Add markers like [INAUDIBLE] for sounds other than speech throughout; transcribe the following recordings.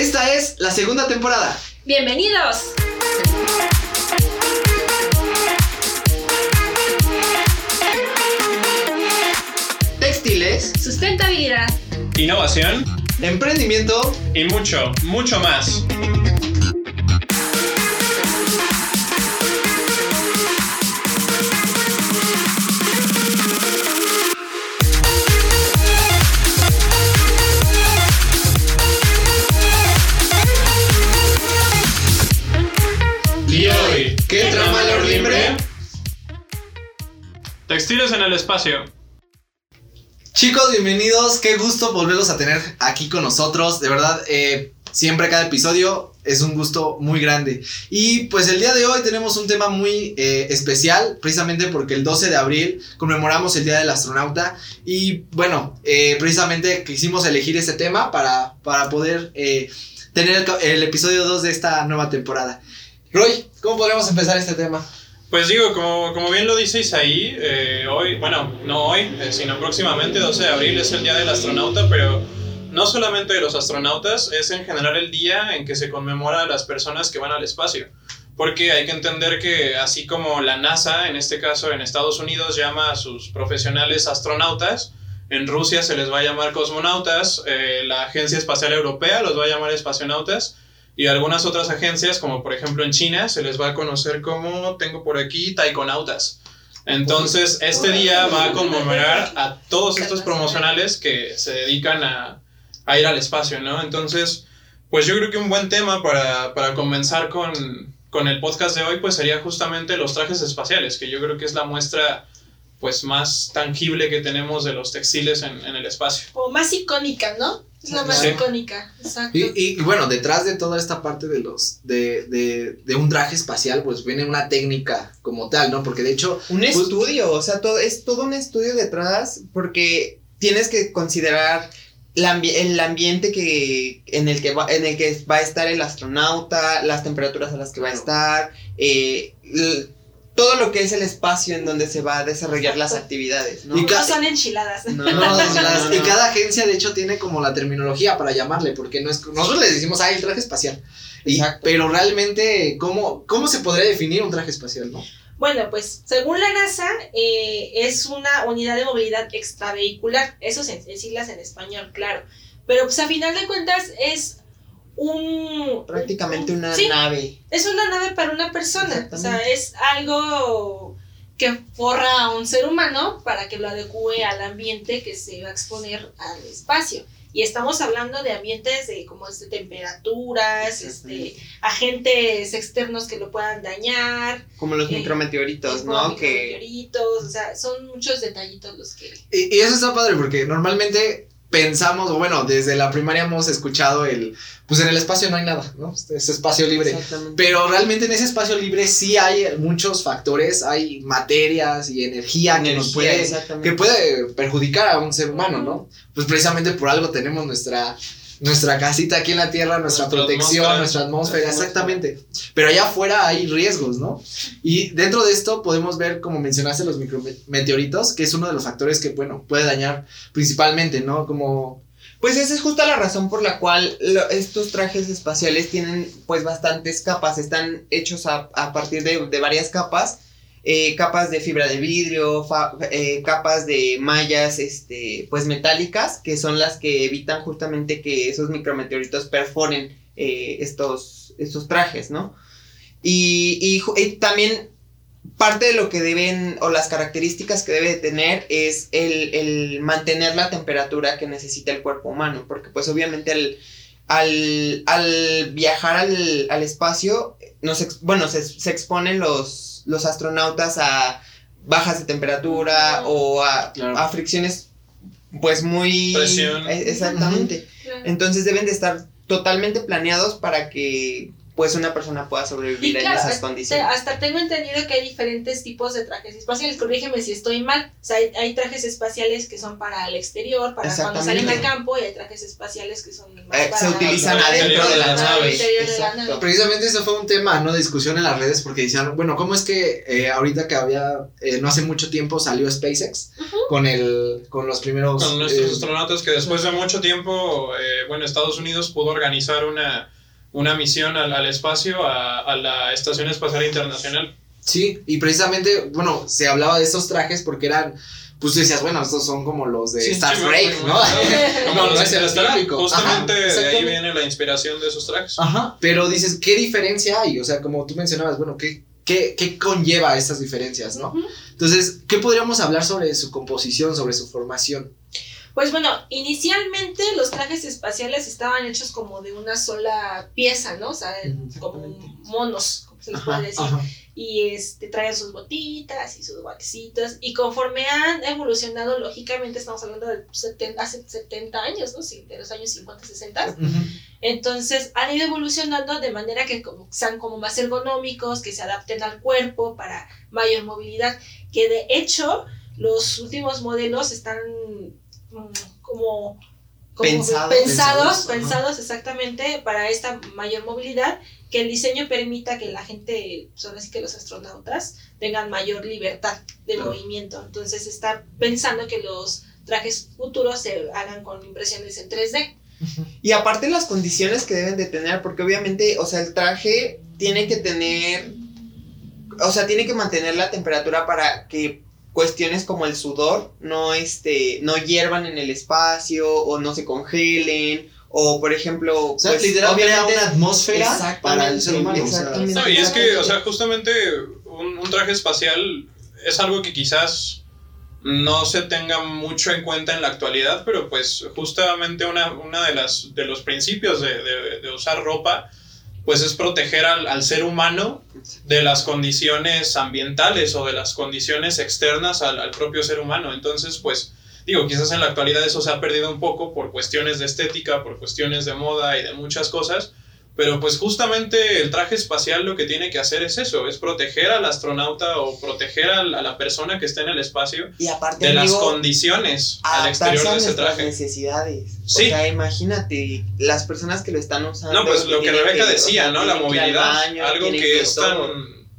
Esta es la segunda temporada. ¡Bienvenidos! Textiles, Sustentabilidad. innovación emprendimiento. y mucho, mucho más. Textiles en el espacio. Chicos, bienvenidos. Qué gusto volverlos a tener aquí con nosotros. De verdad, eh, siempre cada episodio es un gusto muy grande. Y pues el día de hoy tenemos un tema muy eh, especial, precisamente porque el 12 de abril conmemoramos el Día del Astronauta. Y bueno, eh, precisamente quisimos elegir este tema para, para poder tener el, el episodio 2 de esta nueva temporada. Roy, ¿cómo podríamos empezar este tema? Pues digo, como, como bien lo dices ahí, eh, hoy, bueno, no hoy, eh, sino próximamente, 12 de abril, es el Día del Astronauta, pero no solamente de los astronautas, es en general el día en que se conmemora a las personas que van al espacio. Porque hay que entender que así como la NASA, en este caso en Estados Unidos, llama a sus profesionales astronautas, en Rusia se les va a llamar cosmonautas, eh, la Agencia Espacial Europea los va a llamar espacionautas, y algunas otras agencias, como por ejemplo en China, se les va a conocer como, tengo por aquí, taikonautas. Entonces, este día va a conmemorar a todos estos promocionales que se dedican a, a ir al espacio, ¿no? Entonces, pues yo creo que un buen tema para, para comenzar con, con el podcast de hoy, pues sería justamente los trajes espaciales, que yo creo que es la muestra pues más tangible que tenemos de los textiles en, en el espacio. O más icónica, ¿no? Es la más Sí. icónica, exacto. Y, y- y bueno, detrás de toda esta parte de los de, de, de un traje espacial, pues viene una técnica como tal, ¿no? Porque de hecho, Un Pues- estudio, o sea, todo, es todo un estudio detrás porque tienes que considerar la ambi- el ambiente que, en, el que va, en el que va a estar el astronauta, las temperaturas a las que va a estar, eh, todo lo que es el espacio en donde se va a desarrollar las actividades, ¿no? Y no son enchiladas. [LAUGHS] No, no, no, las- no, y cada agencia de hecho tiene como la terminología para llamarle, porque no es nosotros le decimos, ah, el traje espacial. Y- pero realmente, ¿cómo, ¿cómo se podría definir un traje espacial, no? Bueno, pues según la NASA, eh, es una unidad de movilidad extravehicular. Eso es en, en siglas en español, claro. Pero pues a final de cuentas es un... Prácticamente una Sí, nave. Es una nave para una persona. O sea, es algo que forra a un ser humano para que lo adecue al ambiente que se va a exponer al espacio. Y estamos hablando de ambientes de como este, temperaturas, este, agentes externos que lo puedan dañar, Como los Eh, micrometeoritos, ¿no? Que micrometeoritos, o sea, son muchos detallitos los que... Y, y eso está padre porque normalmente pensamos, o bueno, desde la primaria hemos escuchado el, pues en el espacio no hay nada, ¿no? Es espacio libre. Pero realmente en ese espacio libre sí hay muchos factores, hay materias y energía, que nos puede, que puede perjudicar a un ser humano, ¿no? Pues precisamente por algo tenemos nuestra, nuestra casita aquí en la Tierra, nuestra Nuestra protección, atmósfera. nuestra atmósfera, exactamente. Pero allá afuera hay riesgos, ¿no? Y dentro de esto podemos ver, como mencionaste, los micrometeoritos, que es uno de los factores que, bueno, puede dañar principalmente, ¿no? Como Pues esa es justo la razón por la cual lo- estos trajes espaciales tienen pues bastantes capas, están hechos a, a partir de, de varias capas, eh, capas de fibra de vidrio, eh, capas de mallas este, pues metálicas, que son las que evitan justamente que esos micrometeoritos perforen eh, estos, estos trajes, ¿no? Y, y también parte de lo que deben, o las características que debe de tener es el, el mantener la temperatura que necesita el cuerpo humano, porque pues obviamente al, al, al viajar al, al espacio, nos ex- bueno, se, se exponen los, los astronautas a bajas de temperatura o a, Claro. a fricciones pues muy... Presión. Exactamente. Entonces deben de estar totalmente planeados para que pues una persona pueda sobrevivir en esas condiciones. Hasta tengo entendido que hay diferentes tipos de trajes espaciales. Corrígeme si estoy mal. O sea, hay, hay trajes espaciales que son para el exterior, para cuando salen al campo, y hay trajes espaciales que son más Eh, para se utilizan el adentro de la interior de la nave. Precisamente eso fue un tema, ¿no? De discusión en las redes porque decían, bueno, ¿cómo es que eh, ahorita que había, eh, no hace mucho tiempo salió SpaceX con el, con los primeros... Con nuestros eh, astronautas que después de mucho tiempo, eh, bueno, Estados Unidos pudo organizar una, una misión al, al espacio, a, a la Estación Espacial Internacional. Sí, y precisamente, bueno, se hablaba de estos trajes porque eran, pues tú decías, bueno, estos son como los de Sí, Star sí, Trek, ¿no? [LAUGHS] Como No, los es el típico. Justamente Ajá, de ahí viene la inspiración de esos trajes. Ajá, pero dices, ¿qué diferencia hay? O sea, como tú mencionabas, bueno, ¿qué, qué, qué conlleva estas diferencias, no? Ujú. Entonces, ¿qué podríamos hablar sobre su composición, sobre su formación? Pues bueno, inicialmente los trajes espaciales estaban hechos como de una sola pieza, ¿no? O sea, como monos, como se les puede decir. ajá. y este traen sus botitas y sus guantecitos y conforme han evolucionado lógicamente estamos hablando de 70, hace 70 años, ¿no? Sí, de los años 50, 60. Ujú. Entonces han ido evolucionando de manera que como, sean como más ergonómicos, que se adapten al cuerpo para mayor movilidad, que de hecho los últimos modelos están como, Pensados. pensados, exactamente para esta mayor movilidad, que el diseño permita que la gente, pues ahora sí que los astronautas, tengan mayor libertad de Claro. movimiento. Entonces está pensando que los trajes futuros se hagan con impresiones en 3D. Y aparte las condiciones que deben de tener, porque obviamente, o sea, el traje tiene que tener, o sea, tiene que mantener la temperatura para que cuestiones como el sudor no, este, no hiervan en el espacio o no se congelen. O por ejemplo, O sea, pues, una atmósfera para el ser humano. No, y es que, o sea, justamente un, un traje espacial es algo que quizás no se tenga mucho en cuenta en la actualidad, pero pues justamente una, una de las de los principios de, de- de usar ropa pues es proteger al, al ser humano de las condiciones ambientales o de las condiciones externas al, al propio ser humano. Entonces, pues, digo, quizás en la actualidad eso se ha perdido un poco por cuestiones de estética, por cuestiones de moda y de muchas cosas, pero pues justamente el traje espacial lo que tiene que hacer es eso, es proteger al astronauta o proteger a la persona que está en el espacio Y aparte, de las condiciones al exterior a de ese traje. necesidades. Sí. O sea, imagínate, las personas que lo están usando. No, pues lo que Rebeca decía, sea, ¿no? La movilidad, baño, algo que es tan,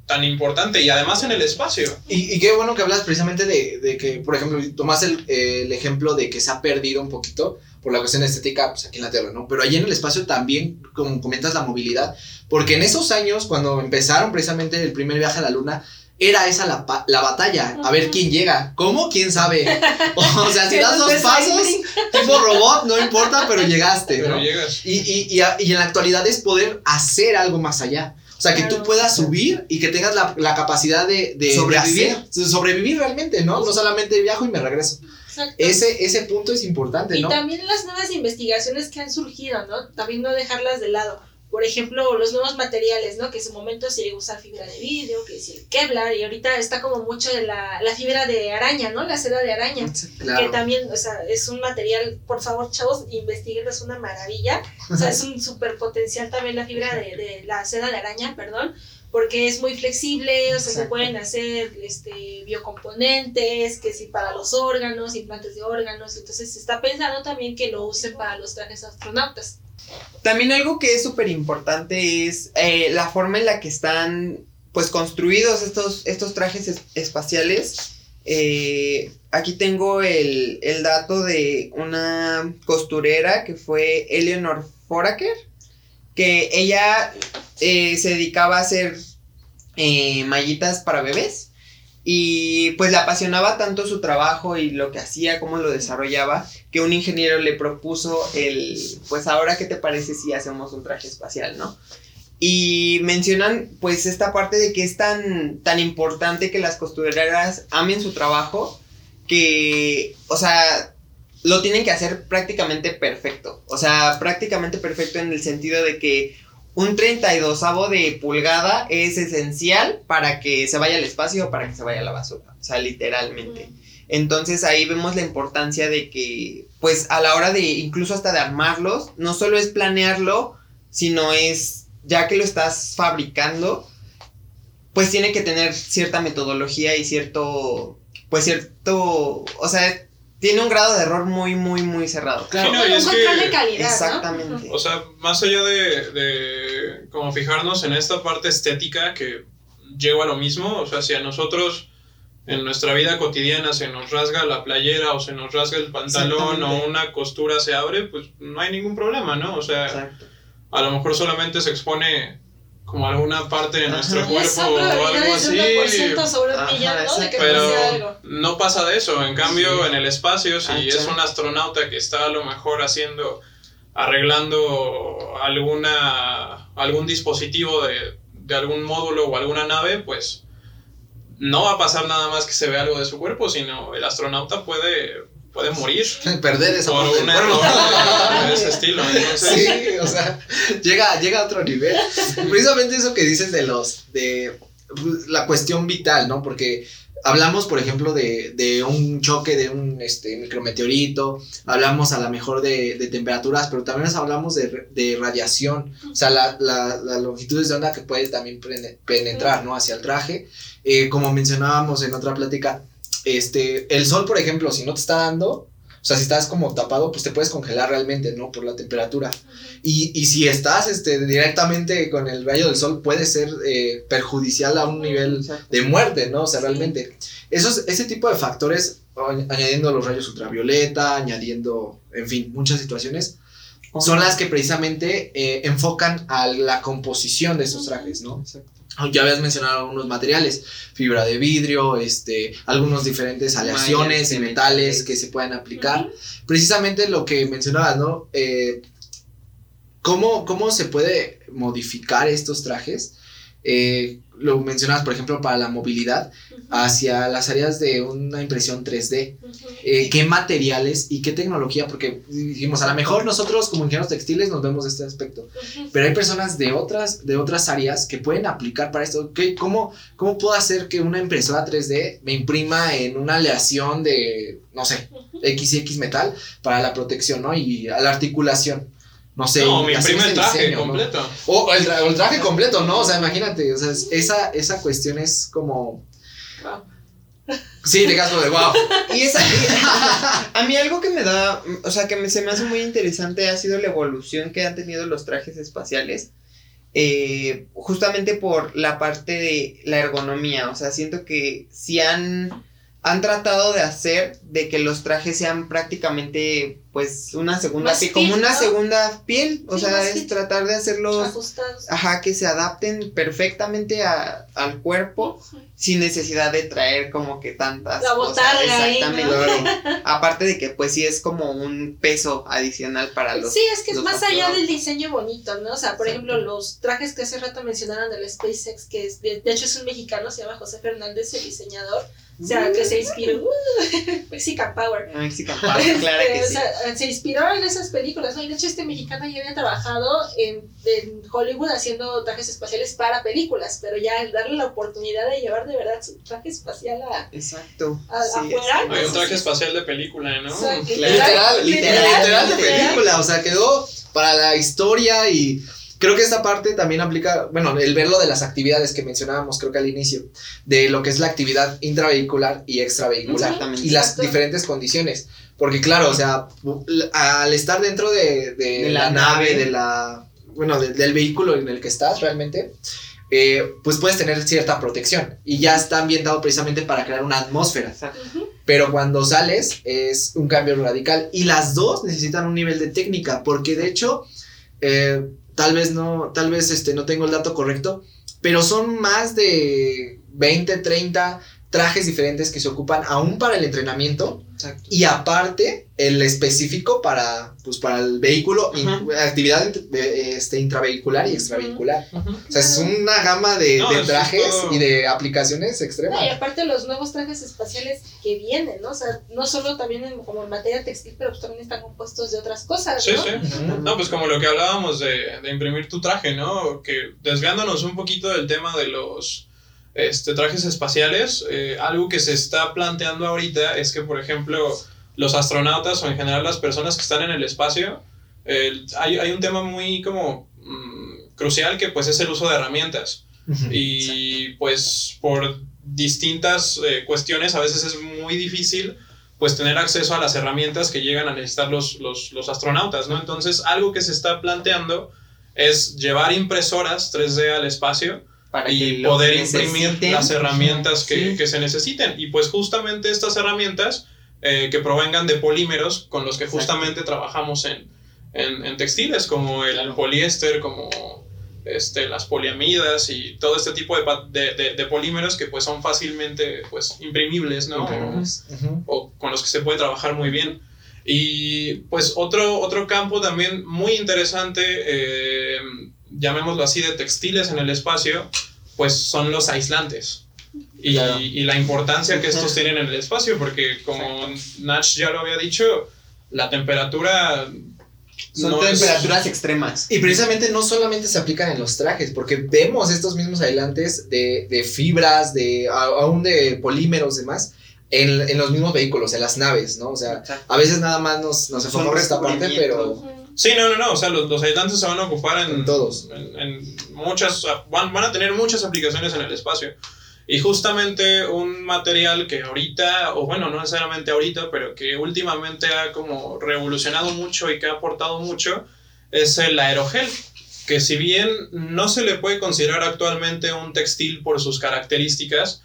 tan importante y además en el espacio. Y, y qué bueno que hablas precisamente de, de que, por ejemplo, tomas el, eh, el ejemplo de que se ha perdido un poquito por la cuestión estética pues, aquí en la Tierra, ¿no? Pero allí en el espacio también, como comentas, la movilidad, porque en esos años, cuando empezaron precisamente el primer viaje a la Luna, era esa la, la batalla, a ver quién llega, ¿cómo? ¿Quién sabe? [LAUGHS] O sea, si das dos pasos, tipo robot, no importa, pero llegaste, Pero ¿no? llegas. Y, y, y, a- y en la actualidad es poder hacer algo más allá. O sea, que tú Claro. puedas subir y que tengas la, la capacidad de, de, Sobrevivir. de hacer- sobrevivir realmente, ¿no? No solamente viajo y me regreso. Exacto. Ese, ese punto es importante, Y ¿no? también las nuevas investigaciones que han surgido, ¿no? También no dejarlas de lado. Por ejemplo, los nuevos materiales, ¿no? Que en su momento se llegó a usar fibra de vidrio, que es el Kevlar, y ahorita está como mucho de la, la fibra de araña, ¿no? La seda de araña. Que Claro. también, o sea, es un material, por favor, chavos, investiguen, es una maravilla. O sea, es un super potencial también la fibra de, de la seda de araña, perdón, porque es muy flexible, o sea, se pueden hacer este, biocomponentes, que sí, para los órganos, implantes de órganos, entonces se está pensando también que lo usen para los trajes astronautas. También algo que es súper importante es eh, la forma en la que están pues construidos estos, estos trajes es- espaciales. Eh, aquí tengo el, el dato de una costurera que fue Eleanor Foraker, que ella eh, se dedicaba a hacer eh, mallitas para bebés. Y pues le apasionaba tanto su trabajo y lo que hacía, cómo lo desarrollaba, que un ingeniero le propuso el, pues ahora qué te parece si hacemos un traje espacial, ¿no? Y mencionan pues esta parte de que es tan, tan importante que las costureras amen su trabajo, que, o sea, lo tienen que hacer prácticamente perfecto. O sea, prácticamente perfecto en el sentido de que un 32 de pulgada es esencial para que se vaya al espacio o para que se vaya a la basura. O sea, literalmente. Entonces ahí vemos la importancia de que, pues a la hora de incluso hasta de armarlos, no solo es planearlo, sino es ya que lo estás fabricando, pues tiene que tener cierta metodología y cierto, pues cierto, o sea, tiene un grado de error muy, muy, muy cerrado. Claro. Sí, no, y un es control que- de calidad, ¿no? Exactamente. O sea, más allá de, de como fijarnos en esta parte estética que llego a lo mismo, o sea, si a nosotros en nuestra vida cotidiana se nos rasga la playera o se nos rasga el pantalón o una costura se abre, pues no hay ningún problema, ¿no? O sea, Exacto. a lo mejor solamente se expone como alguna parte de nuestro cuerpo o algo así. 1% sobre un Ajá, millón, ¿no? De que Pero no pasa de eso. En cambio, Sí. en el espacio, si Ah, es un astronauta que está a lo mejor haciendo, arreglando alguna, algún dispositivo de, de algún módulo o alguna nave, pues no va a pasar nada más que se vea algo de su cuerpo, sino el astronauta puede, puede morir Perder esa por un error de [LAUGHS] ese estilo. Entonces, Sí, o sea, llega, llega a otro nivel. Precisamente eso que dices de los, de la cuestión vital, ¿no? Porque hablamos, por ejemplo, de, de un choque de un este, micrometeorito, hablamos a lo mejor de, de temperaturas, pero también hablamos de, de radiación, o sea, la, la, las longitudes de onda que puede también penetrar, ¿no? Hacia el traje. Eh, como mencionábamos en otra plática, este, el sol, por ejemplo, si no te está dando, o sea, si estás como tapado, pues te puedes congelar realmente, ¿no? Por la temperatura. Y, y si estás este, directamente con el rayo del sol, puede ser eh, perjudicial a un nivel de muerte, ¿no? O sea, Sí. realmente. Esos, ese tipo de factores, añ- añadiendo los rayos ultravioleta, añadiendo, en fin, muchas situaciones, son las que precisamente eh, enfocan a la composición de esos trajes, ¿no? Exacto. Ya habías mencionado algunos materiales, fibra de vidrio, este, algunos diferentes aleaciones de metales que se pueden aplicar precisamente lo que mencionabas, ¿no? Eh, ¿cómo, ¿Cómo se puede modificar estos trajes? Eh, lo mencionabas, por ejemplo, para la movilidad hacia las áreas de una impresión 3D. Ujú. Eh, ¿Qué materiales y qué tecnología? Porque dijimos, a lo mejor nosotros como ingenieros textiles nos vemos de este aspecto, Ujú. pero hay personas de otras, de otras áreas que pueden aplicar para esto. ¿Qué- cómo, ¿Cómo puedo hacer que una impresora 3D me imprima en una aleación de, no sé, Ujú. X y X metal para la protección, ¿no? Y a la articulación. No sé. no, el ese traje completo. O, o el, tra- o el traje completo, ¿no? O sea, imagínate, o sea, es- esa, esa cuestión es como... Wow. Sí, te caso de wow. [LAUGHS] Y esa, [LAUGHS] a mí algo que me da, o sea, que me, se me hace muy interesante ha sido la evolución que han tenido los trajes espaciales, eh, justamente por la parte de la ergonomía, o sea, siento que si han, han tratado de hacer de que los trajes sean prácticamente, pues, una segunda piel, como una ¿no? segunda piel, o Sí, sea, es tratar de hacerlos, Ajustados. ajá, que se adapten perfectamente a- al cuerpo sin necesidad de traer como que tantas La cosas. botarga ahí, ¿no? Exactamente. Aparte de que pues sí es como un peso adicional para los Sí, es que es más allá del diseño bonito, ¿no? O sea, por ejemplo, los trajes que hace rato mencionaron del SpaceX, que es, de, de hecho es un mexicano, se llama José Fernández, el diseñador, o sea, que se inspiró, uh, [LAUGHS] Mexican Power. Mexican Power, claro que Este, sí. o sea, se inspiró en esas películas, ¿no? Y de hecho este mexicano ya había trabajado en, en Hollywood haciendo trajes espaciales para películas, pero ya el darle la oportunidad de llevar de verdad su traje espacial a, Exacto. a- sí, afuera. Hay un traje espacial de película, ¿no? o sea. Literal, literal, literal de literal. película. O sea, quedó para la historia y creo que esta parte también aplica, bueno, el verlo de las actividades que mencionábamos, creo que al inicio, de lo que es la actividad intravehicular y extravehicular Exactamente. y las Exacto. diferentes condiciones. Porque claro, o sea, al estar dentro de, de De la, la nave, nave. de la, bueno, de- del vehículo en el que estás realmente, eh, pues puedes tener cierta protección y ya está ambientado precisamente para crear una atmósfera. Pero cuando sales es un cambio radical. Y las dos necesitan un nivel de técnica. Porque de hecho, eh, tal vez no, tal vez este, no tengo el dato correcto. Pero son más de 20, 30 trajes diferentes que se ocupan aún para el entrenamiento. Exacto. Y aparte, el específico para, pues, para el vehículo, in- actividad de- este, intravehicular y extravehicular. O sea, es una gama de, No, trajes todo. y de aplicaciones No, extremas. y aparte los nuevos trajes espaciales que vienen, ¿no? O sea, no solo también en, como en materia textil, pero pues también están compuestos de otras cosas, Sí, ¿no? sí. No, pues como lo que hablábamos de, de imprimir tu traje, ¿no? Que desviándonos un poquito del tema de los este, trajes espaciales, eh, algo que se está planteando ahorita es que, por ejemplo, los astronautas o en general las personas que están en el espacio, hay, hay un tema muy como mm, crucial que pues es el uso de herramientas. Y pues por distintas eh, cuestiones a veces es muy difícil pues tener acceso a las herramientas que llegan a necesitar los, los, los astronautas, ¿no? Entonces algo que se está planteando es llevar impresoras 3D al espacio Para y lo poder imprimir las herramientas que, Sí. que se necesiten. Y pues justamente estas herramientas eh, que provengan de polímeros con los que Exacto. justamente trabajamos en, en, en textiles, como el Claro. poliéster, como este, las poliamidas y todo este tipo de, de, de- de polímeros que pues son fácilmente pues imprimibles, ¿no? Imprimimos. Ujú. o con los que se puede trabajar muy bien. Y pues otro, otro campo también muy interesante, eh, llamémoslo así, de textiles en el espacio, pues son los aislantes. Y, Claro. y la importancia que estos [LAUGHS] tienen en el espacio, porque como Nach ya lo había dicho, la temperatura... Son no es- temperaturas extremas. Y precisamente no solamente se aplican en los trajes, porque vemos estos mismos aislantes de, de fibras, de a- aún de polímeros y demás, en, en los mismos vehículos, en las naves, ¿no? O sea, Exacto. a veces nada más nos, nos enfocamos en esta parte, pero. Sí, no, no, no, o sea, los, los aislantes se van a ocupar en, En todos. En, en muchas, van, van a tener muchas aplicaciones en el espacio. Y justamente un material que ahorita, o bueno, no necesariamente ahorita, pero que últimamente ha como revolucionado mucho y que ha aportado mucho, es el aerogel. Que si bien no se le puede considerar actualmente un textil por sus características,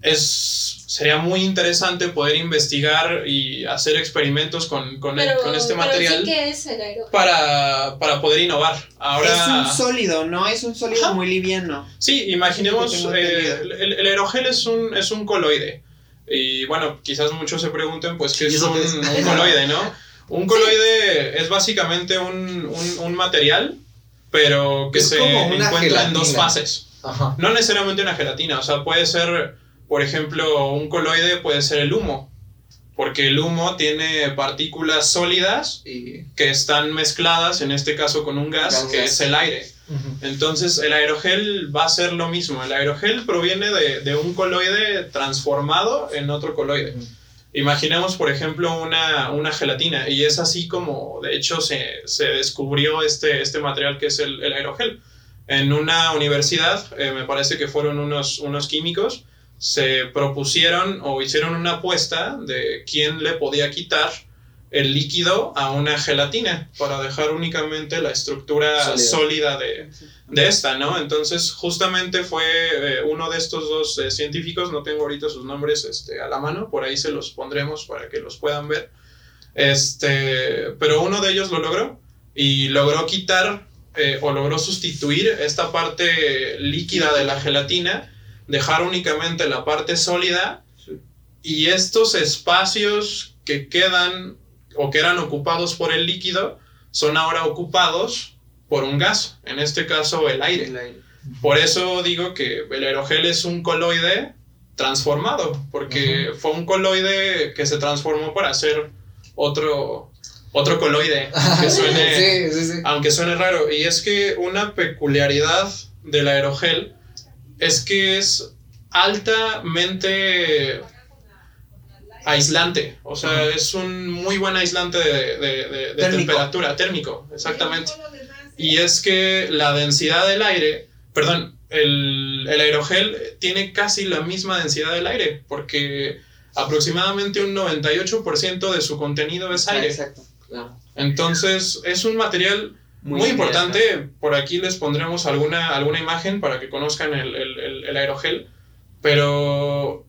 es, sería muy interesante poder investigar y hacer experimentos con, con, el- Pero, con este pero material sí que es el para, para poder innovar. Ahora, Es un sólido, ¿no? Es un sólido Ajá. muy liviano. sí, imaginemos, eh, el, el aerogel es un, es un coloide. Y bueno, quizás muchos se pregunten, pues, ¿qué ¿Y es un, es? un coloide, no? Un coloide es básicamente un, un, un material, pero que Es se encuentra en dos gelatina. fases. Ajá. No necesariamente una gelatina, o sea, puede ser, por ejemplo, un coloide puede ser el humo, porque el humo tiene partículas sólidas Y, que están mezcladas, en este caso con un gas, que es el aire. Entonces el aerogel va a ser lo mismo. El aerogel proviene de, de un coloide transformado en otro coloide. Imaginemos, por ejemplo, una, una gelatina y es así como, de hecho, se, se descubrió este, este material que es el, el aerogel. En una universidad, eh, me parece que fueron unos, unos químicos, se propusieron o hicieron una apuesta de quién le podía quitar el líquido a una gelatina para dejar únicamente la estructura Sólida. sólida de, de esta, ¿no? Entonces, justamente fue eh, uno de estos dos eh, científicos, no tengo ahorita sus nombres este, a la mano, por ahí se los pondremos para que los puedan ver. Este, pero uno de ellos lo logró y logró quitar eh, o logró sustituir esta parte líquida de la gelatina, dejar únicamente la parte sólida y estos espacios que quedan o que eran ocupados por el líquido son ahora ocupados por un gas, en este caso el aire. Por eso digo que el aerogel es un coloide transformado, porque fue un coloide que se transformó para hacer otro, otro coloide, que [LAUGHS] suene, sí, sí, sí. aunque suene raro. Y es que una peculiaridad del aerogel es que es altamente aislante, o sea, es un muy buen aislante de, de- de- de Térmico. temperatura, térmico, exactamente. Y es que la densidad del aire, perdón, el, el aerogel tiene casi la misma densidad del aire, porque aproximadamente un 98% de su contenido es aire. Exacto. Claro. Entonces, es un material muy, interesante. importante. Por aquí les pondremos alguna, alguna imagen para que conozcan el, el- el- el aerogel, pero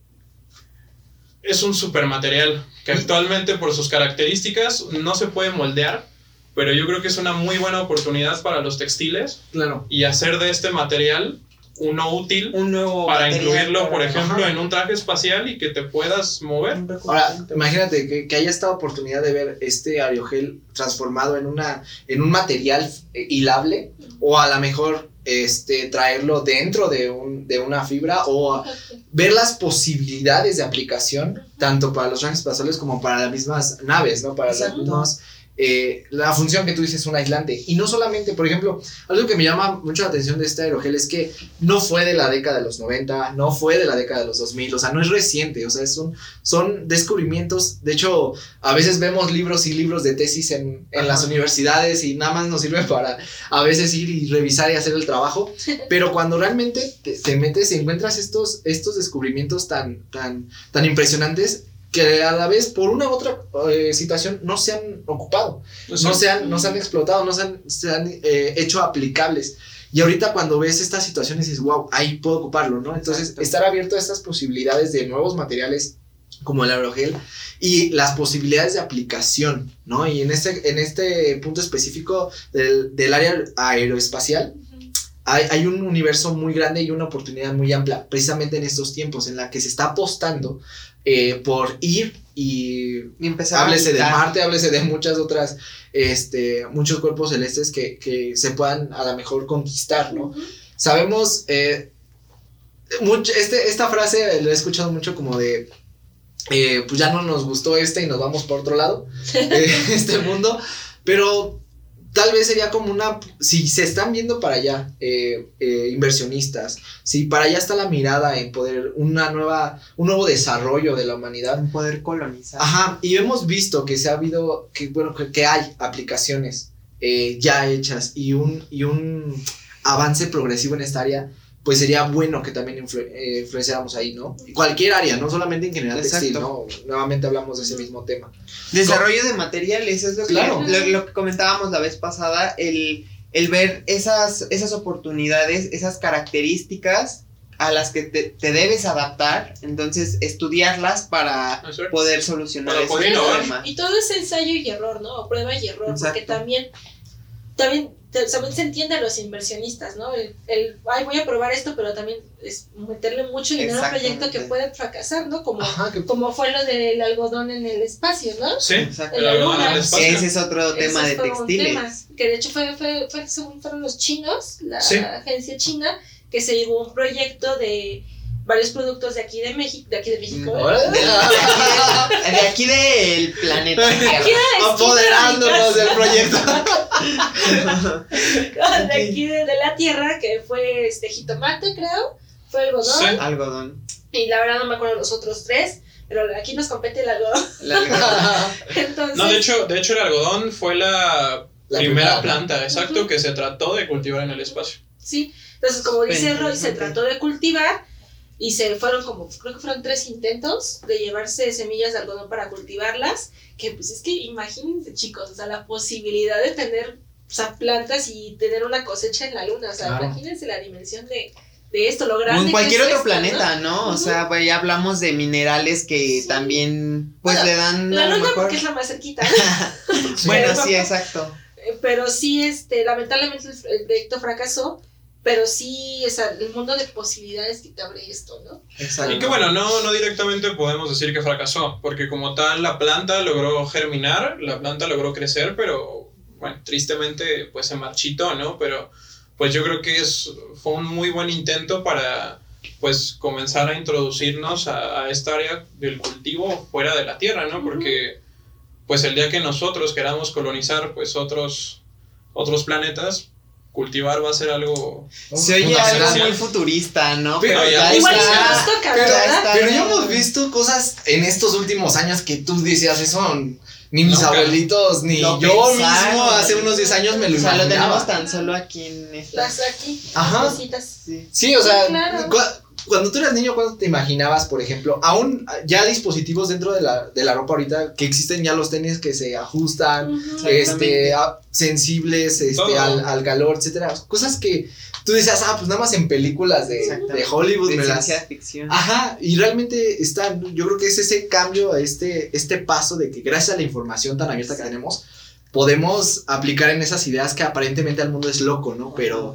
es un super material que actualmente por sus características no se puede moldear, pero yo creo que es una muy buena oportunidad para los textiles Claro. y hacer de este material uno útil Un nuevo para incluirlo, por ejemplo, Ajá. en un traje espacial y que te puedas mover. Ahora, imagínate que, que haya esta oportunidad de ver este aerogel transformado en, una, en un material eh, hilable o a lo mejor este, traerlo dentro de, un, de una fibra o ver las posibilidades de aplicación tanto para los trajes espaciales como para las mismas naves, ¿no? Para las Exacto. mismas eh, la función que tú dices, un aislante. Y no solamente, por ejemplo, algo que me llama mucho la atención de este aerogel es que no fue de la década de los 90, no fue de la década de los 2000, o sea, no es reciente, o sea, son, son descubrimientos. De hecho, a veces vemos libros y libros de tesis en, en las universidades y nada más nos sirve para a veces ir y revisar y hacer el trabajo, [LAUGHS] pero cuando realmente te, te metes y encuentras estos, estos descubrimientos tan, tan, tan impresionantes, que a la vez por una u otra eh, situación no se han ocupado, Pues no sí. se han, no se han explotado, no se han, se han eh, hecho aplicables. Y ahorita cuando ves esta situación dices, wow, ahí puedo ocuparlo, ¿no? Entonces, estar abierto a estas posibilidades de nuevos materiales como el aerogel y las posibilidades de aplicación, ¿no? Y en este, en este punto específico del, del área aeroespacial, hay, hay un universo muy grande y una oportunidad muy amplia, precisamente en estos tiempos, en la que se está apostando eh, por ir y Y empezar a háblese de habitar. Marte, háblese de muchas otras, este, muchos cuerpos celestes que, que se puedan a lo mejor conquistar, ¿no? Sabemos, eh, mucho, este, esta frase la he escuchado mucho como de, eh, pues ya no nos gustó este y nos vamos por otro lado, [LAUGHS] eh, este mundo, pero tal vez sería como una, si se están viendo para allá eh, eh, inversionistas, si para allá está la mirada en poder, una nueva, un nuevo desarrollo de la humanidad, En poder colonizar. Ajá, y hemos visto que se ha habido, que bueno, que, que hay aplicaciones eh, ya hechas y un, y un avance progresivo en esta área, pues sería bueno que también influ- eh, influenciáramos ahí, ¿no? Cualquier área, no solamente en general textil, ¿no? Exacto. Nuevamente hablamos de ese mismo tema. Desarrollo de materiales, es lo que, Claro. lo, lo que comentábamos la vez pasada, el, el ver esas, esas oportunidades, esas características a las que te, te debes adaptar, entonces estudiarlas para poder solucionar ese problema. Y todo es ensayo y error, ¿no? O prueba y error, porque Exacto. también, también, también se entiende a los inversionistas, ¿no? El, el, ay, voy a probar esto, pero también es meterle mucho dinero a un proyecto que puede fracasar, ¿no? Como, Ajá, que como fue lo del algodón en el espacio, ¿no? Sí, Exacto. el algodón luna. al espacio. Ese es otro tema Ese de textiles. tema, que de hecho fue, fue, fue, según fueron los chinos, la Sí. agencia china, que se llevó un proyecto de varios productos de aquí de México, de aquí de México. De aquí del planeta Tierra. Aquí de la Apoderándonos del proyecto. [LAUGHS] de aquí de, de la tierra, que fue este jitomate, creo, fue algodón, Sí. Algodón. y la verdad no me acuerdo los otros tres, pero aquí nos compete el algodón. El algodón. [LAUGHS] Entonces, No, de hecho, de hecho el algodón fue la, La primera primera. planta, exacto, que se trató de cultivar en el espacio. Sí, entonces como dice Roy, se trató de cultivar y se fueron como, creo que fueron tres intentos de llevarse semillas de algodón para cultivarlas, que pues es que imagínense chicos, o sea, la posibilidad de tener o sea, plantas y tener una cosecha en la luna, o sea, Claro. imagínense la dimensión de, de esto, lo O grande en que cualquier es otro esto, planeta, ¿no? O Ujú. sea, pues ya hablamos de minerales que Sí. también, pues Bueno, le dan La luna porque es la más cerquita, [LAUGHS] [LAUGHS] Bueno, sí, exacto. Eh, pero sí, este, lamentablemente el proyecto fracasó, pero sí, o sea, el mundo de posibilidades que te abre esto, ¿no? Exacto. Y que bueno, no, no directamente podemos decir que fracasó, porque como tal la planta logró germinar, la planta logró crecer, pero bueno, tristemente pues se marchitó, ¿no? Pero pues yo creo que es, fue un muy buen intento para pues comenzar a introducirnos a, a esta área del cultivo fuera de la tierra, ¿no? Porque pues el día que nosotros queramos colonizar pues otros, otros planetas, cultivar va a ser algo... Se oye algo esencial. muy futurista, ¿no? Pero ya Igual está. ya nos toca, Pero, ¿verdad? pero ya hemos visto cosas en estos últimos años que tú decías, eso ni mis Nunca. abuelitos, ni Lo yo pensaron. mismo hace unos 10 años me lo O sea, lo imaginaba. tenemos tan solo aquí en esta. Las aquí, Ajá. cositas. Sí. Sí, o sea, Sí, claro. Cua- cuando tú eras niño, ¿cuándo te imaginabas, por ejemplo, aún ya dispositivos dentro de la, de la ropa ahorita que existen ya los tenis que se ajustan, este, a- sensibles este, al, al calor, etcétera? Cosas que tú decías, ah, pues nada más en películas de, de Hollywood De me las... ciencia ficción. Ajá, y realmente está, yo creo que es ese cambio, este, este paso de que gracias a la información tan abierta que tenemos, podemos aplicar en esas ideas que aparentemente al mundo es loco, ¿no? Pero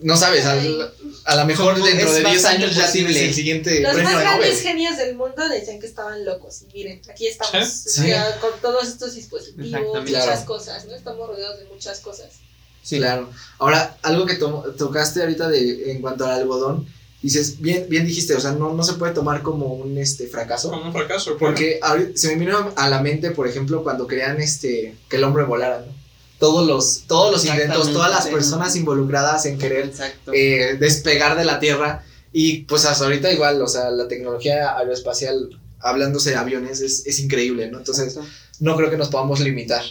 no sabes, al- a lo mejor dentro de 10 bastante años ya tienes el siguiente Los premio más Nobel. grandes genios del mundo decían que estaban locos. Y miren, aquí estamos Sí. ya con todos estos dispositivos, muchas Claro. cosas, ¿no? Estamos rodeados de muchas cosas. Sí, claro. Ahora, algo que to- tocaste ahorita de, en cuanto al algodón, dices, bien, bien dijiste, o sea, no, no se puede tomar como un este, fracaso. Como un fracaso. claro. Porque ahorita se me vino a la mente, por ejemplo, cuando querían este, que el hombre volara, ¿no? Todos los, todos los intentos, todas las personas involucradas en querer eh, despegar de la Tierra. Y pues hasta ahorita igual, o sea, la tecnología aeroespacial, hablándose de aviones, es, es increíble, ¿no? Entonces, Exacto. no creo que nos podamos limitar.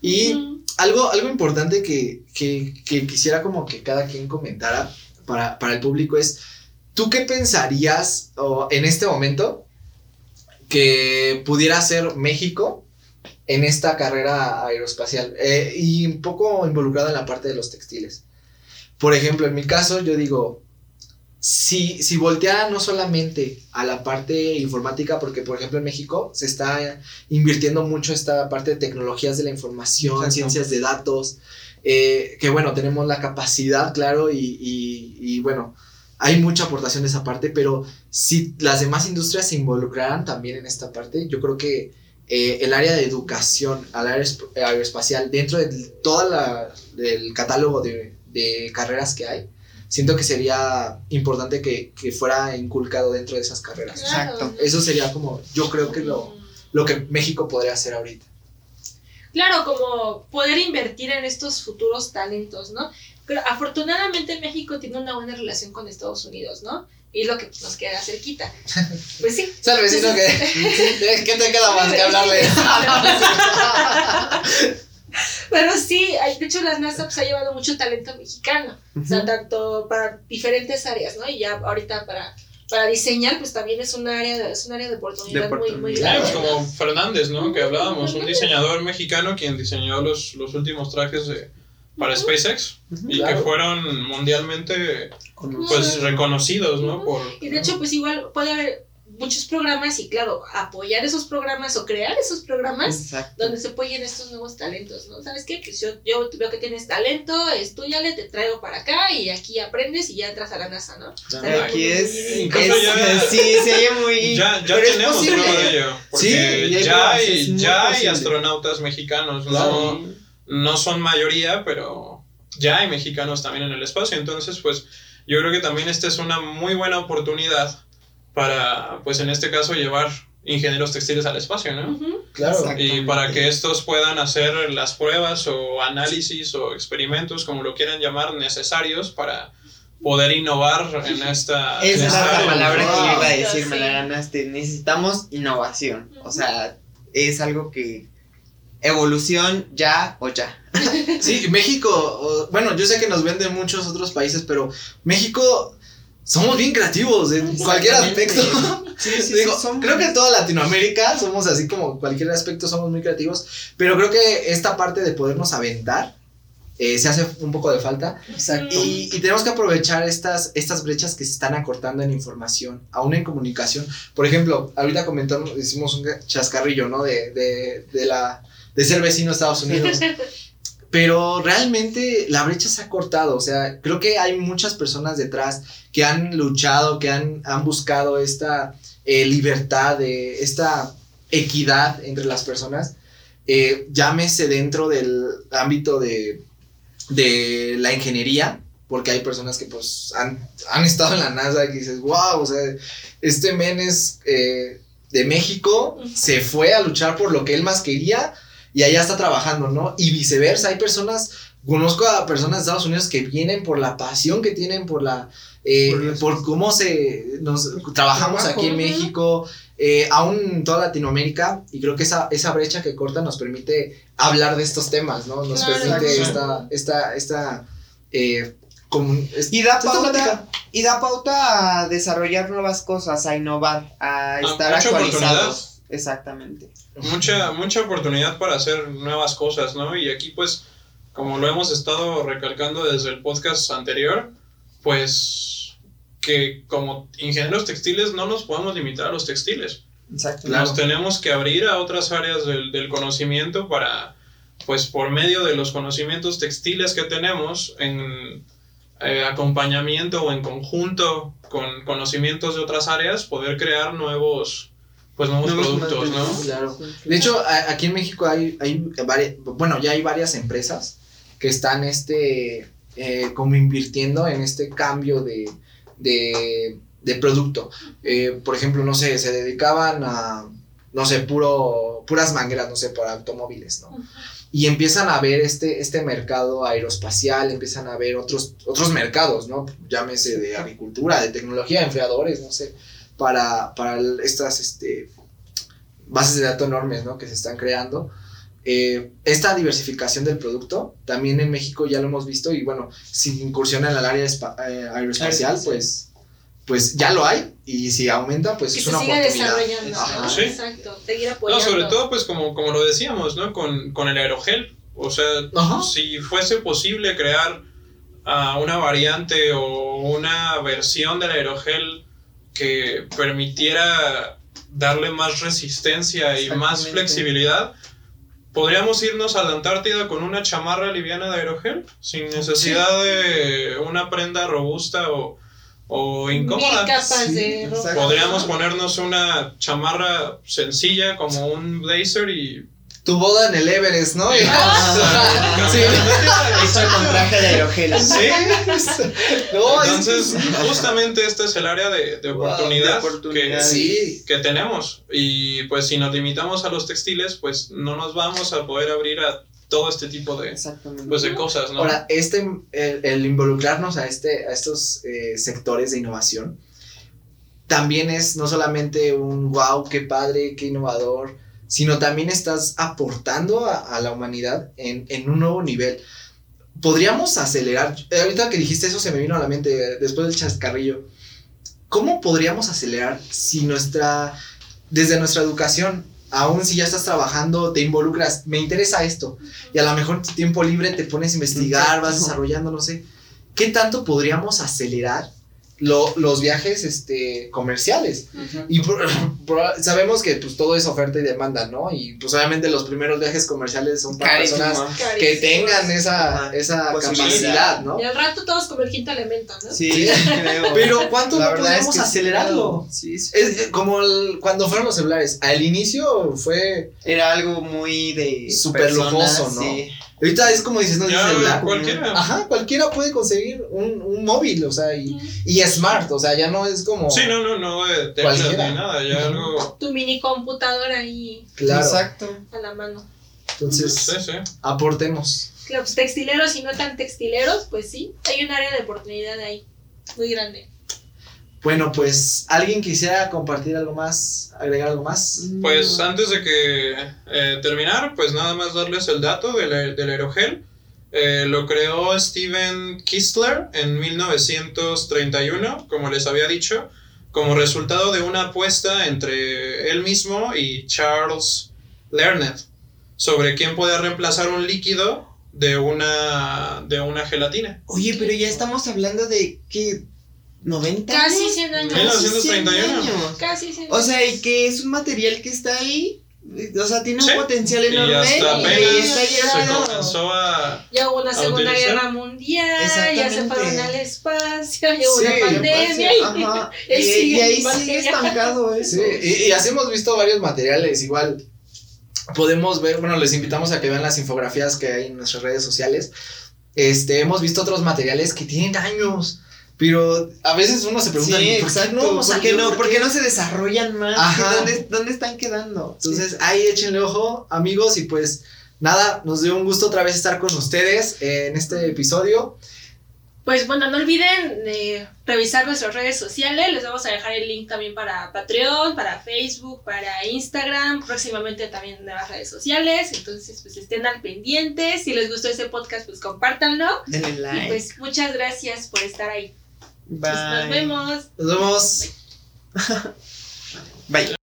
Y algo, algo importante que, que, que quisiera como que cada quien comentara para, para el público es, ¿tú qué pensarías en este momento que pudiera ser México en esta carrera aeroespacial? Eh, y un poco involucrado en la parte de los textiles. Por ejemplo, en mi caso, yo digo, si, si volteara no solamente a la parte informática, porque por ejemplo en México se está invirtiendo mucho esta parte de tecnologías de la información, Exacto. ciencias de datos, eh, que bueno, tenemos la capacidad, claro, y, y- y, bueno, hay mucha aportación de esa parte, pero si las demás industrias se involucraran también en esta parte, yo creo que eh, el área de educación al área esp- aeroespacial, dentro de todo el catálogo de, de carreras que hay, siento que sería importante que, que fuera inculcado dentro de esas carreras. Claro. Exacto. Eso sería como, yo creo que lo, lo que México podría hacer ahorita. Claro, como poder invertir en estos futuros talentos, ¿no? Pero afortunadamente México tiene una buena relación con Estados Unidos, ¿no? Y lo que nos queda cerquita. [LAUGHS] Pues sí. Sal vecino que, [LAUGHS] ¿qué te queda más que hablarle? Pero [LAUGHS] sí, hay- de hecho la NASA pues, ha llevado mucho talento mexicano, o sea, tanto para diferentes áreas, ¿no? Y ya ahorita para, para diseñar, pues también es un área de, es un área de oportunidad, De muy, muy. Sí, grande. pues como Fernández, ¿no? Que hablábamos, un diseñador mexicano quien diseñó los, los últimos trajes de- para SpaceX y Claro. que fueron mundialmente pues reconocidos, ¿no? Por, Y de hecho, pues igual puede haber muchos programas y claro, apoyar esos programas o crear esos programas Exacto. donde se apoyen estos nuevos talentos, ¿no? ¿Sabes qué? Pues yo, yo veo que tienes talento, estudiale, te traigo para acá y aquí aprendes y ya entras a la NASA, ¿no? Claro. Aquí es, es- ya- sí, se oye muy ya ya pero es tenemos posible. prueba de ello. Porque Sí, ya hay, es ya hay astronautas mexicanos, Claro. no, no son mayoría, pero ya hay mexicanos también en el espacio. Entonces, pues yo creo que también esta es una muy buena oportunidad para, pues en este caso, llevar ingenieros textiles al espacio, ¿no? Ujú. Claro. Exacto. Y para que estos puedan hacer las pruebas o análisis o experimentos, como lo quieran llamar, necesarios para poder innovar en esta... Esa es la palabra que yo iba a decir, me la ganaste. Necesitamos innovación. O sea, es algo que. Evolución ya o ya. Sí, México, bueno, yo sé que nos venden muchos otros países, pero México somos bien creativos en cualquier aspecto. Sí, [LAUGHS] Digo, creo que en toda Latinoamérica somos así como cualquier aspecto somos muy creativos, pero creo que esta parte de podernos aventar eh, se hace un poco de falta Exacto. y, y tenemos que aprovechar estas, estas brechas que se están acortando en información, aún en comunicación. Por ejemplo, ahorita comentamos, hicimos un chascarrillo, ¿no? De, de, de la, de ser vecino de Estados Unidos. [LAUGHS] Pero realmente la brecha se ha cortado, o sea, creo que hay muchas personas detrás que han luchado, que han, han buscado esta eh, libertad, eh, esta equidad entre las personas, eh, llámese dentro del ámbito de, de la ingeniería, porque hay personas que pues han, han estado en la NASA y dices, wow, o sea, este men es eh, de México, se fue a luchar por lo que él más quería y allá está trabajando, ¿no? Y viceversa, hay personas, conozco a personas de Estados Unidos que vienen por la pasión que tienen, por la, eh, Por cómo se, nos, trabajamos Trabajo. aquí en. México, eh, aún en toda Latinoamérica, y creo que esa, esa brecha que corta nos permite hablar de estos temas, ¿no? Nos Claro, permite esta, esta, esta, eh, comun- Y da esta pauta, y da pauta a desarrollar nuevas cosas, a innovar, a estar mucha actualizados. Exactamente. mucha, mucha oportunidad para hacer nuevas cosas, ¿no? Y aquí pues, como lo hemos estado recalcando desde el podcast anterior, pues que como ingenieros textiles no nos podemos limitar a los textiles. Exacto. Claro. Nos tenemos que abrir a otras áreas del, del conocimiento para, pues por medio de los conocimientos textiles que tenemos en eh, acompañamiento o en conjunto con conocimientos de otras áreas, poder crear nuevos, pues nuevos, Nuevos productos, ¿no? Claro. De hecho, a- aquí en México hay, hay vari- bueno, ya hay varias empresas que están este, eh, como invirtiendo en este cambio de, de, de producto. Eh, por ejemplo, no sé, se dedicaban a, no sé, puro, puras mangueras, no sé, para automóviles, ¿no? Y empiezan a ver este, este mercado aeroespacial, empiezan a ver otros, otros mercados, ¿no? Llámese de agricultura, de tecnología, de enfriadores, no sé, para, para estas este, bases de datos enormes, ¿no? Que se están creando. Eh, esta diversificación del producto, también en México ya lo hemos visto y bueno, si incursiona en el área eh, aeroespacial, Aeroespacial. pues, pues ya lo hay y si aumenta, pues que es se una siga oportunidad. desarrollando. Ajá. ¿no? Sí. Exacto. Seguir No, apoyando. sobre todo, pues como, como lo decíamos, ¿no? Con, con el aerogel. O sea, Ajá. si fuese posible crear ah, una variante o una versión del aerogel que permitiera darle más resistencia y más flexibilidad, podríamos irnos a la Antártida con una chamarra liviana de aerogel, sin necesidad de una prenda robusta o, o incómoda. Sí, de. Podríamos ponernos una chamarra sencilla como un blazer y... Tu boda en el Everest, ¿no? [LAUGHS] Ah, [LAUGHS] Sí. Hecho con traje de aerogel. Sí, No, entonces justamente este es el área de, de Wow, oportunidad, de oportunidad. Que, Sí. que tenemos. Y pues si nos limitamos a los textiles, pues no nos vamos a poder abrir a todo este tipo de, pues, de cosas, ¿no? Ahora, este, el, el involucrarnos a, este, a estos eh, sectores de innovación también es no solamente un wow, qué padre, qué innovador, sino también estás aportando a, a la humanidad en, en un nuevo nivel. Podríamos acelerar, eh, ahorita que dijiste eso se me vino a la mente después del chascarrillo. ¿Cómo podríamos acelerar si nuestra, desde nuestra educación, aún si ya estás trabajando, te involucras, me interesa esto, y a lo mejor en tu tiempo libre te pones a investigar, vas desarrollando, no sé, ¿qué tanto podríamos acelerar lo- los viajes este, comerciales? Y por- [LAUGHS] por- sabemos que pues todo es oferta y demanda, ¿no? Y pues obviamente los primeros viajes comerciales son para Carísimo. personas que tengan esa, esa capacidad, ¿no? Y al rato todos como el quinto elemento, ¿no? Sí, [LAUGHS] creo. Pero ¿cuánto La no es podemos que acelerarlo? Sí, sí. Es eh, como el- cuando fueron los celulares. Al inicio fue. Era algo muy de. Súper lujoso, ¿no? Sí. Ahorita es como dices, no Ya, celular. cualquiera. Ajá, cualquiera puede conseguir un, un móvil, o sea, y, y smart, o sea, ya no es como. Sí, no, no, no de teclas Cualquiera. ni nada, ya algo... Tu mini computadora ahí Claro. Exacto. a la mano. Entonces, Sí, sí. aportemos. Claro, pues textileros y no tan textileros, pues sí, hay un área de oportunidad ahí muy grande. Bueno, pues, ¿alguien quisiera compartir algo más? ¿Agregar algo más? Pues antes de que eh, terminar, pues nada más darles el dato del, del aerogel. Eh, lo creó Steven Kistler en 1931, como les había dicho, como resultado de una apuesta entre él mismo y Charles Lernet sobre quién podía reemplazar un líquido de una, de una gelatina. Oye, pero ya estamos hablando de que 90 Casi años? 100 años. Casi 100 1931. años. Casi 100 O sea, y que es un material que está ahí. O sea, tiene Sí. un potencial Y enorme. hasta y apenas está se comenzó a... Ya hubo una Segunda utilizar. Guerra Mundial, ya se fueron al espacio, ya hubo Sí, una pandemia. y- [LAUGHS] Ajá. Él Y, y ahí sigue estancado eso. Sí, y, y así hemos visto varios materiales, igual podemos ver, bueno, les invitamos a que vean las infografías que hay en nuestras redes sociales. Este, hemos visto otros materiales que tienen años, pero a veces uno se pregunta, Sí, ¿por qué no, ¿Por qué no, ¿Por ¿por qué qué no se desarrollan más? Ajá. ¿Dónde, dónde están quedando? Entonces, ahí échenle ojo, amigos, y pues nada, nos dio un gusto otra vez estar con ustedes en este episodio. Pues bueno, no olviden eh, revisar nuestras redes sociales. Les vamos a dejar el link también para Patreon, para Facebook, para Instagram, próximamente también nuevas redes sociales. Entonces, pues estén al pendiente. Si les gustó este podcast, pues compártanlo. Denle Y like. pues muchas gracias por estar ahí. Bye. Nos vemos. Nos vemos. Bye. [LAUGHS]